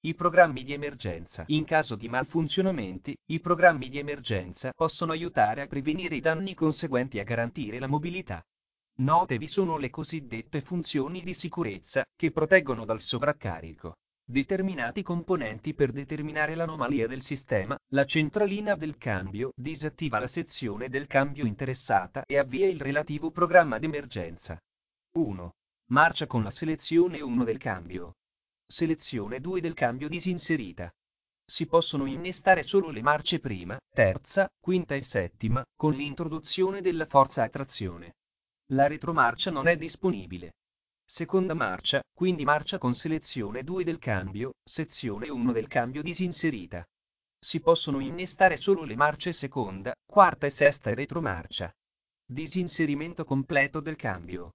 I programmi di emergenza. In caso di malfunzionamenti, i programmi di emergenza possono aiutare a prevenire i danni conseguenti a garantire la mobilità. Note vi sono le cosiddette funzioni di sicurezza, che proteggono dal sovraccarico determinati componenti per determinare l'anomalia del sistema, la centralina del cambio disattiva la sezione del cambio interessata e avvia il relativo programma d'emergenza. 1. Marcia con la selezione 1 del cambio. Selezione 2 del cambio disinserita. Si possono innestare solo le marce prima, terza, quinta e settima, con l'introduzione della forza a trazione. La retromarcia non è disponibile. Seconda marcia, quindi marcia con selezione 2 del cambio, sezione 1 del cambio disinserita. Si possono innestare solo le marce seconda, quarta e sesta e retromarcia. Disinserimento completo del cambio.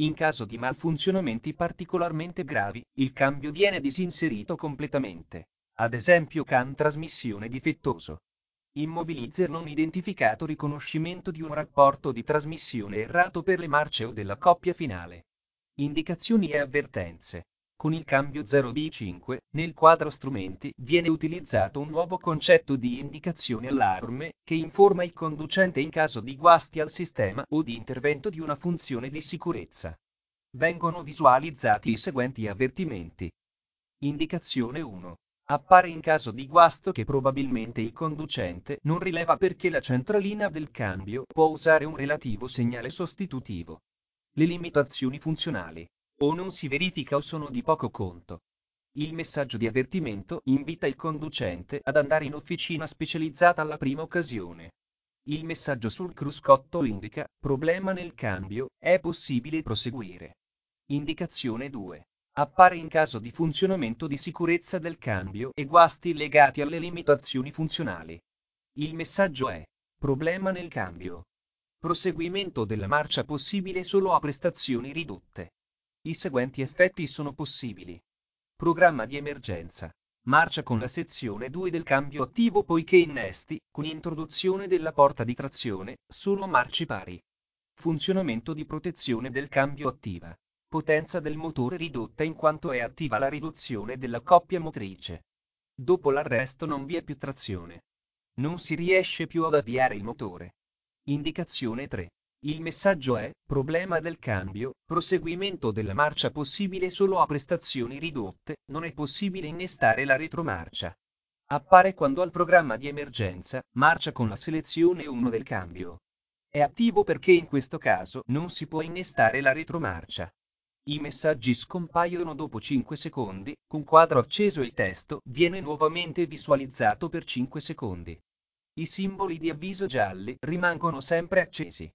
In caso di malfunzionamenti particolarmente gravi, il cambio viene disinserito completamente. Ad esempio CAN trasmissione difettoso. Immobilizzer non identificato riconoscimento di un rapporto di trasmissione errato per le marce o della coppia finale. Indicazioni e avvertenze. Con il cambio 0B5, nel quadro strumenti, viene utilizzato un nuovo concetto di indicazione allarme, che informa il conducente in caso di guasti al sistema o di intervento di una funzione di sicurezza. Vengono visualizzati i seguenti avvertimenti. Indicazione 1. Appare in caso di guasto che probabilmente il conducente non rileva perché la centralina del cambio può usare un relativo segnale sostitutivo. Le limitazioni funzionali o non si verifica o sono di poco conto. Il messaggio di avvertimento invita il conducente ad andare in officina specializzata alla prima occasione. Il messaggio sul cruscotto indica problema nel cambio, è possibile proseguire. Indicazione 2. Appare in caso di funzionamento di sicurezza del cambio e guasti legati alle limitazioni funzionali. Il messaggio è problema nel cambio. Proseguimento della marcia possibile solo a prestazioni ridotte. I seguenti effetti sono possibili. Programma di emergenza. Marcia con la sezione 2 del cambio attivo poiché innesti, con introduzione della porta di trazione, solo marce pari. Funzionamento di protezione del cambio attiva. Potenza del motore ridotta in quanto è attiva la riduzione della coppia motrice. Dopo l'arresto non vi è più trazione. Non si riesce più ad avviare il motore. Indicazione 3. Il messaggio è, problema del cambio, proseguimento della marcia possibile solo a prestazioni ridotte, non è possibile innestare la retromarcia. Appare quando al programma di emergenza, marcia con la selezione 1 del cambio. È attivo perché in questo caso non si può innestare la retromarcia. I messaggi scompaiono dopo 5 secondi, con quadro acceso il testo viene nuovamente visualizzato per 5 secondi. I simboli di avviso gialli rimangono sempre accesi.